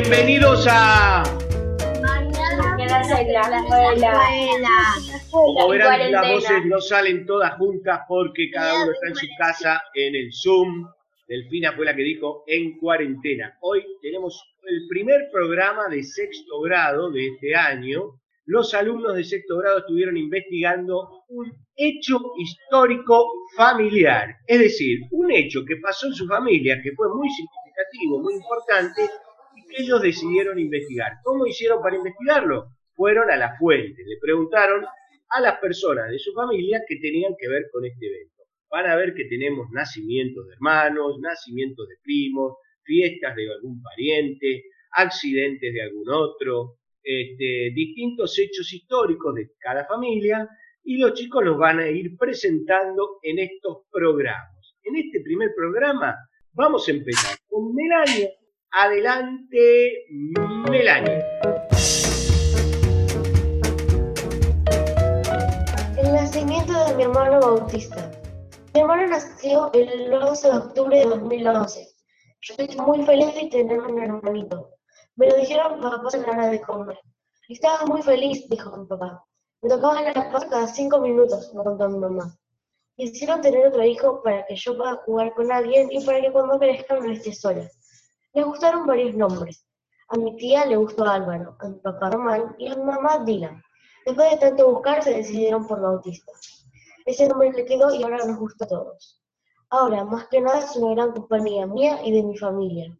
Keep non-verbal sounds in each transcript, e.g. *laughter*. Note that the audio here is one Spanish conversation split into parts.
Bienvenidos a. Como verán, las voces no salen todas juntas porque cada uno está en su casa en el Zoom. Delfina fue la que dijo en cuarentena. Hoy tenemos el primer programa de sexto grado de este año. Los alumnos de sexto grado estuvieron investigando un hecho histórico familiar, es decir, un hecho que pasó en su familia que fue muy significativo, muy importante ellos decidieron investigar. ¿Cómo hicieron para investigarlo? Fueron a la fuente, le preguntaron a las personas de su familia que tenían que ver con este evento. Van a ver que tenemos nacimientos de hermanos, nacimientos de primos, fiestas de algún pariente, accidentes de algún otro, este, distintos hechos históricos de cada familia y los chicos los van a ir presentando en estos programas. En este primer programa vamos a empezar con Melania. Adelante, Melania. El nacimiento de mi hermano Bautista. Mi hermano nació el 11 de octubre de 2011. Yo estoy muy feliz de tener un hermanito. Me lo dijeron papá en la hora de comer. Estaba muy feliz, dijo mi papá. Me tocaba la paz cada cinco minutos, me contó mi mamá. Quisieron tener otro hijo para que yo pueda jugar con alguien y para que cuando crezca no esté sola. Les gustaron varios nombres. A mi tía le gustó Álvaro, a mi papá Román y a mi mamá Dylan. Después de tanto buscar se decidieron por Bautista. Ese nombre le quedó y ahora nos gusta a todos. Ahora, más que nada, es una gran compañía mía y de mi familia.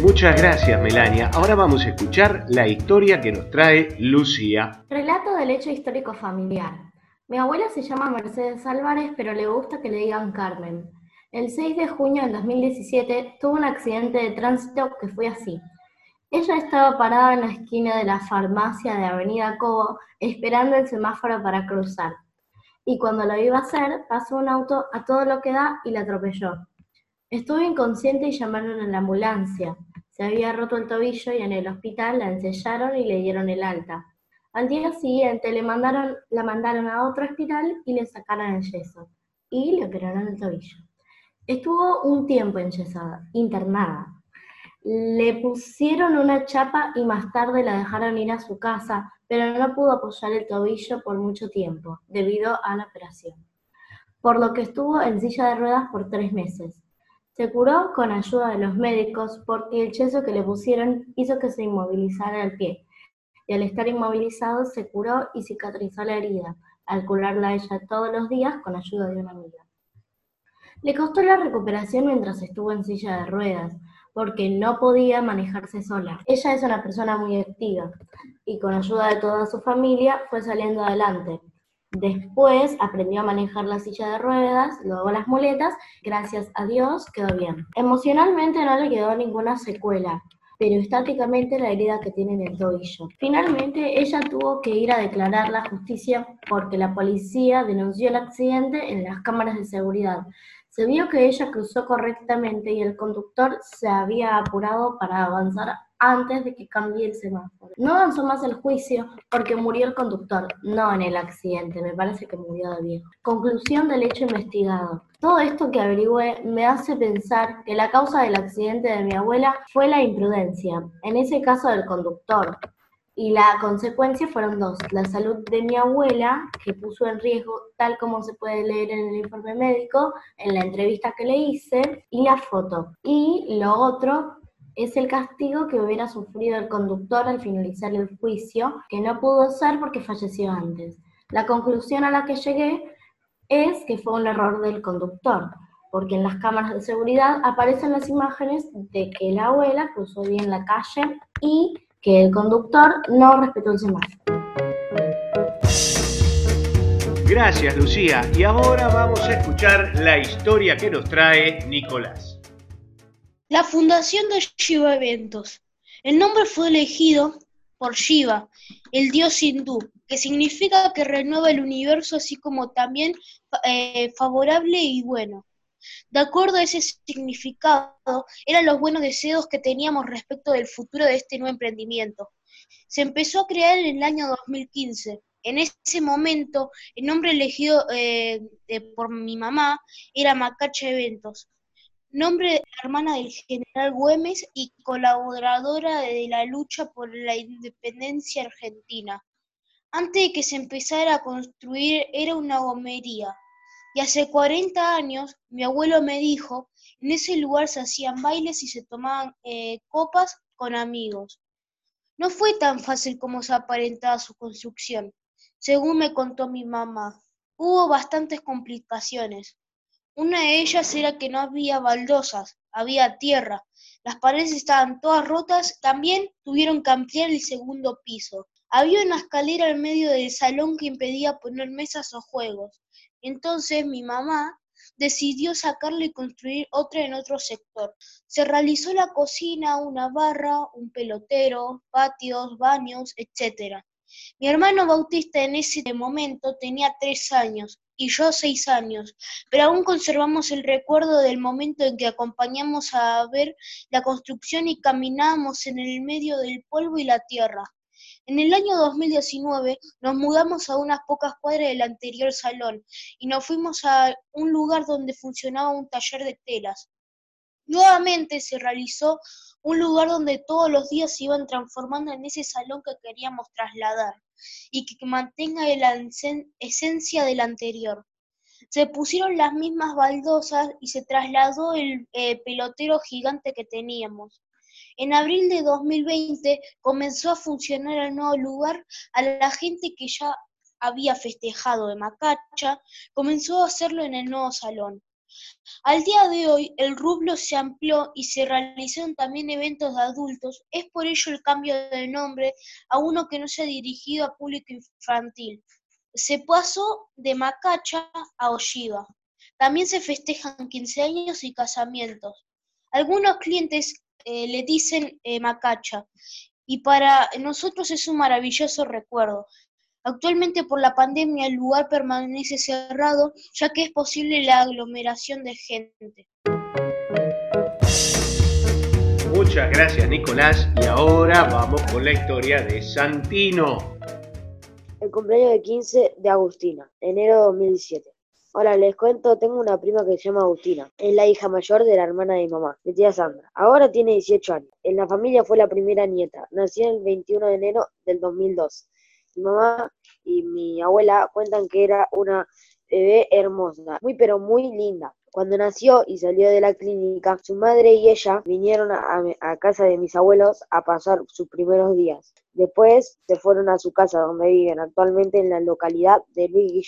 Muchas gracias, Melania. Ahora vamos a escuchar la historia que nos trae Lucía. Relato del hecho histórico familiar. Mi abuela se llama Mercedes Álvarez, pero le gusta que le digan Carmen. El 6 de junio del 2017 tuvo un accidente de tránsito que fue así. Ella estaba parada en la esquina de la farmacia de Avenida Cobo esperando el semáforo para cruzar. Y cuando lo iba a hacer, pasó un auto a todo lo que da y la atropelló. Estuve inconsciente y llamaron a la ambulancia. Se había roto el tobillo y en el hospital la ensellaron y le dieron el alta. Al día siguiente le mandaron, la mandaron a otro hospital y le sacaron el yeso. Y le operaron el tobillo. Estuvo un tiempo enyesada, internada. Le pusieron una chapa y más tarde la dejaron ir a su casa, pero no pudo apoyar el tobillo por mucho tiempo, debido a la operación. Por lo que estuvo en silla de ruedas por tres meses. Se curó con ayuda de los médicos porque el yeso que le pusieron hizo que se inmovilizara el pie. Y al estar inmovilizado se curó y cicatrizó la herida, al curarla ella todos los días con ayuda de una amiga. Le costó la recuperación mientras estuvo en silla de ruedas, porque no podía manejarse sola. Ella es una persona muy activa y con ayuda de toda su familia fue saliendo adelante. Después aprendió a manejar la silla de ruedas, luego las muletas, gracias a Dios quedó bien. Emocionalmente no le quedó ninguna secuela, pero estáticamente la herida que tiene en el tobillo. Finalmente ella tuvo que ir a declarar la justicia porque la policía denunció el accidente en las cámaras de seguridad. Se vio que ella cruzó correctamente y el conductor se había apurado para avanzar antes de que cambie el semáforo. No avanzó más el juicio porque murió el conductor, no en el accidente, me parece que murió de viejo. Conclusión del hecho investigado. Todo esto que averigüé me hace pensar que la causa del accidente de mi abuela fue la imprudencia, en ese caso del conductor. Y la consecuencia fueron dos, la salud de mi abuela, que puso en riesgo, tal como se puede leer en el informe médico, en la entrevista que le hice, y la foto. Y lo otro es el castigo que hubiera sufrido el conductor al finalizar el juicio, que no pudo ser porque falleció antes. La conclusión a la que llegué es que fue un error del conductor, porque en las cámaras de seguridad aparecen las imágenes de que la abuela cruzó bien la calle y que el conductor no respetó el semáforo. Gracias, Lucía. Y ahora vamos a escuchar la historia que nos trae Nicolás. La fundación de Shiva Eventos. El nombre fue elegido por Shiva, el dios hindú, que significa que renueva el universo así como también eh, favorable y bueno. De acuerdo a ese significado, eran los buenos deseos que teníamos respecto del futuro de este nuevo emprendimiento. Se empezó a crear en el año 2015. En ese momento, el nombre elegido eh, por mi mamá era Macacha Eventos, nombre de la hermana del general Güemes y colaboradora de la lucha por la independencia argentina. Antes de que se empezara a construir era una gomería. Y hace 40 años mi abuelo me dijo, en ese lugar se hacían bailes y se tomaban eh, copas con amigos. No fue tan fácil como se aparentaba su construcción, según me contó mi mamá. Hubo bastantes complicaciones. Una de ellas era que no había baldosas, había tierra. Las paredes estaban todas rotas. También tuvieron que ampliar el segundo piso. Había una escalera en medio del salón que impedía poner mesas o juegos. Entonces mi mamá decidió sacarla y construir otra en otro sector. Se realizó la cocina, una barra, un pelotero, patios, baños, etc. Mi hermano Bautista en ese momento tenía tres años y yo seis años, pero aún conservamos el recuerdo del momento en que acompañamos a ver la construcción y caminábamos en el medio del polvo y la tierra. En el año 2019 nos mudamos a unas pocas cuadras del anterior salón y nos fuimos a un lugar donde funcionaba un taller de telas. Nuevamente se realizó un lugar donde todos los días se iban transformando en ese salón que queríamos trasladar y que mantenga la esencia del anterior. Se pusieron las mismas baldosas y se trasladó el eh, pelotero gigante que teníamos. En abril de 2020 comenzó a funcionar el nuevo lugar. A la gente que ya había festejado de Macacha comenzó a hacerlo en el nuevo salón. Al día de hoy, el rublo se amplió y se realizaron también eventos de adultos. Es por ello el cambio de nombre a uno que no sea dirigido a público infantil. Se pasó de Macacha a Oshiva. También se festejan 15 años y casamientos. Algunos clientes eh, le dicen eh, Macacha y para nosotros es un maravilloso recuerdo. Actualmente por la pandemia el lugar permanece cerrado ya que es posible la aglomeración de gente. Muchas gracias Nicolás y ahora vamos con la historia de Santino. El cumpleaños de 15 de Agustina, enero de 2017. Hola, les cuento, tengo una prima que se llama Agustina. Es la hija mayor de la hermana de mi mamá, mi tía Sandra. Ahora tiene 18 años. En la familia fue la primera nieta. Nació el 21 de enero del 2002. Mi mamá y mi abuela cuentan que era una bebé hermosa, muy pero muy linda. Cuando nació y salió de la clínica, su madre y ella vinieron a, casa de mis abuelos a pasar sus primeros días. Después se fueron a su casa donde viven actualmente en la localidad de Luis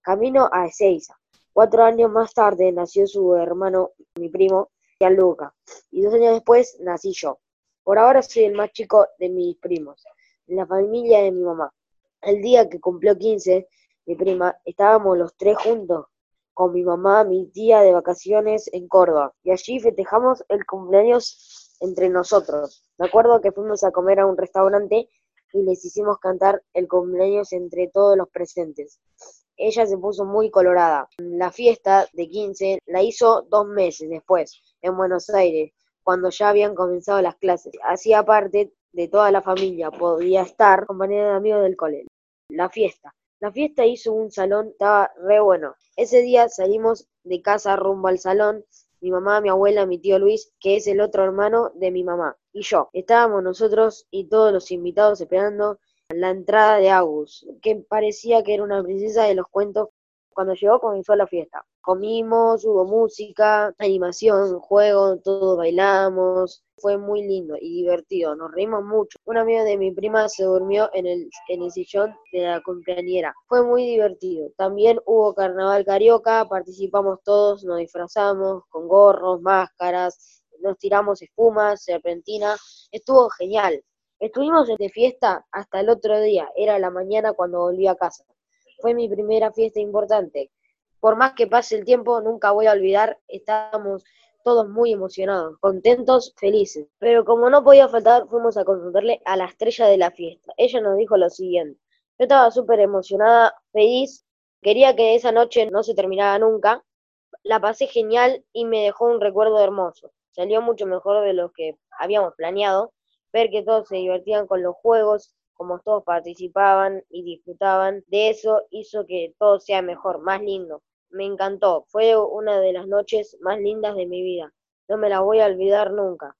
camino a Ezeiza. Cuatro años más tarde nació su hermano, mi primo, Gianluca, y dos años después nací yo. Por ahora soy el más chico de mis primos, en la familia de mi mamá. El día que cumplió 15, mi prima, estábamos los tres juntos, con mi mamá, mi tía de vacaciones en Córdoba, y allí festejamos el cumpleaños entre nosotros. Me acuerdo que fuimos a comer a un restaurante y les hicimos cantar el cumpleaños entre todos los presentes ella se puso muy colorada. La fiesta de 15 la hizo dos meses después, en Buenos Aires, cuando ya habían comenzado las clases. Hacía parte de toda la familia, podía estar compañera de amigos del colegio. La fiesta. La fiesta hizo un salón, estaba re bueno. Ese día salimos de casa rumbo al salón, mi mamá, mi abuela, mi tío Luis, que es el otro hermano de mi mamá, y yo. Estábamos nosotros y todos los invitados esperando la entrada de Agus, que parecía que era una princesa de los cuentos. Cuando llegó comenzó la fiesta. Comimos, hubo música, animación, juego, todos bailamos. Fue muy lindo y divertido, nos reímos mucho. Un amigo de mi prima se durmió en el, en el sillón de la cumpleañera. Fue muy divertido. También hubo carnaval carioca, participamos todos, nos disfrazamos con gorros, máscaras, nos tiramos espumas, serpentina. Estuvo genial. Estuvimos de fiesta hasta el otro día, era la mañana cuando volví a casa. Fue mi primera fiesta importante. Por más que pase el tiempo, nunca voy a olvidar, estábamos todos muy emocionados, contentos, felices. Pero como no podía faltar, fuimos a consultarle a la estrella de la fiesta. Ella nos dijo lo siguiente. Yo estaba súper emocionada, feliz, quería que esa noche no se terminara nunca. La pasé genial y me dejó un recuerdo hermoso. Salió mucho mejor de lo que habíamos planeado ver que todos se divertían con los juegos, como todos participaban y disfrutaban de eso, hizo que todo sea mejor, más lindo. Me encantó, fue una de las noches más lindas de mi vida. No me la voy a olvidar nunca.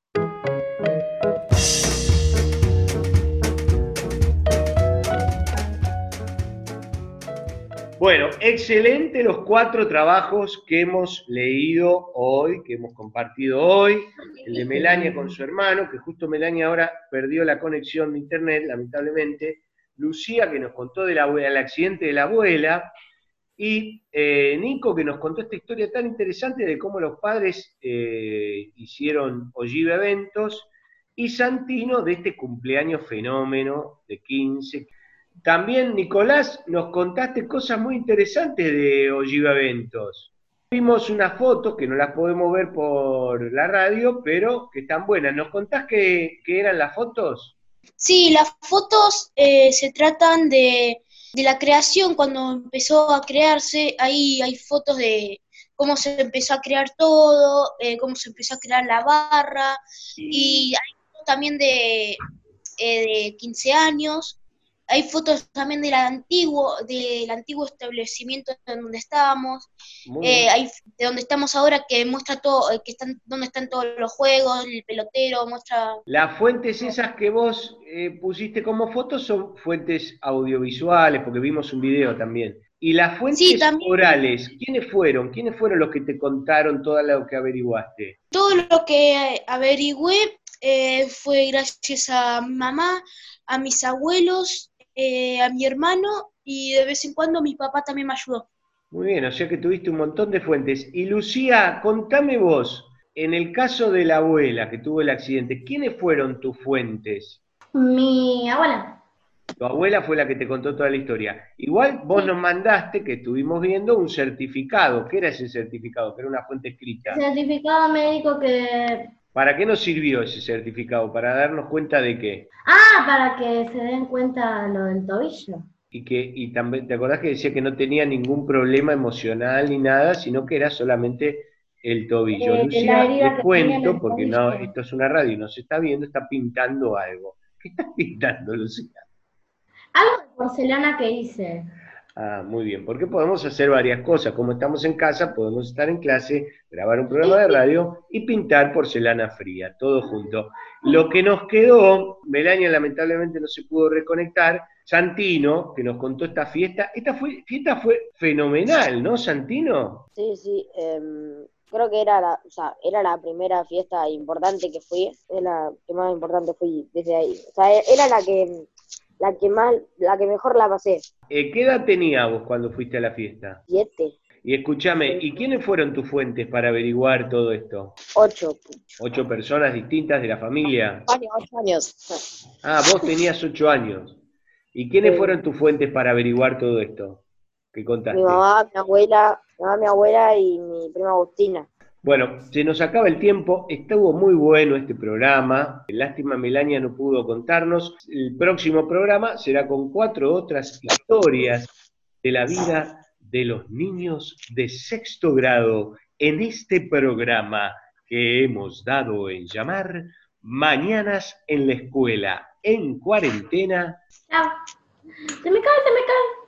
Bueno, excelente los cuatro trabajos que hemos leído hoy, que hemos compartido hoy. El de Melania con su hermano, que justo Melania ahora perdió la conexión de internet, lamentablemente. Lucía, que nos contó del accidente de la abuela. Y eh, Nico, que nos contó esta historia tan interesante de cómo los padres eh, hicieron Ojive Eventos. Y Santino, de este cumpleaños fenómeno de 15, también, Nicolás, nos contaste cosas muy interesantes de Ojiva Eventos. Vimos unas fotos que no las podemos ver por la radio, pero que están buenas. ¿Nos contás qué, eran las fotos? Sí, las fotos eh, se tratan de, la creación, cuando empezó a crearse, ahí hay fotos de cómo se empezó a crear todo, eh, cómo se empezó a crear la barra, y hay también de, eh, de 15 años, hay fotos también del antiguo, del antiguo establecimiento en donde estábamos, eh, hay de donde estamos ahora que muestra todo, eh, que están, donde están todos los juegos, el pelotero, muestra. Las fuentes esas que vos eh, pusiste como fotos son fuentes audiovisuales, porque vimos un video también. Y las fuentes orales, ¿quiénes fueron? ¿Quiénes fueron los que te contaron todo lo que averiguaste? Todo lo que averigüé fue gracias a mi mamá, a mis abuelos eh, a mi hermano y de vez en cuando mi papá también me ayudó. Muy bien, o sea que tuviste un montón de fuentes. Y Lucía, contame vos, en el caso de la abuela que tuvo el accidente, ¿quiénes fueron tus fuentes? Mi abuela. Tu abuela fue la que te contó toda la historia. Igual vos nos mandaste, que estuvimos viendo, un certificado. ¿Qué era ese certificado? Que era una fuente escrita. Certificado médico que ¿Para qué nos sirvió ese certificado? ¿Para darnos cuenta de qué? Ah, para que se den cuenta lo del tobillo. Y que y también te acordás que decía que no tenía ningún problema emocional ni nada, sino que era solamente el tobillo. Eh, Lucía, te cuento, porque no, esto es una radio y no se está viendo, está pintando algo. ¿Qué estás *laughs* pintando, Lucía? Algo de porcelana que hice. Ah, muy bien, porque podemos hacer varias cosas. Como estamos en casa, podemos estar en clase, grabar un programa de radio y pintar porcelana fría, todo junto. Lo que nos quedó, Melania lamentablemente no se pudo reconectar, Santino, que nos contó esta fiesta, esta fue, fiesta fue fenomenal, ¿no, Santino? Sí, sí, em, creo que era la, o sea, era la primera fiesta importante que fui, es la que más importante fui desde ahí. O sea, era la que la que más, la que mejor la pasé. Eh, ¿Qué edad tenías vos cuando fuiste a la fiesta? Siete. Y escúchame, ¿y quiénes fueron tus fuentes para averiguar todo esto? Ocho. ¿Ocho personas distintas de la familia? ocho años. Ah, vos tenías ocho años. ¿Y quiénes fueron tus fuentes para averiguar todo esto? ¿Qué contaste? Mi mamá, mi abuela, mi mamá, mi abuela y mi prima Agustina. Bueno, se nos acaba el tiempo, estuvo muy bueno este programa, lástima Melania no pudo contarnos, el próximo programa será con cuatro otras historias de la vida de los niños de sexto grado en este programa que hemos dado en llamar Mañanas en la Escuela, en cuarentena. Se me cae, se me cae.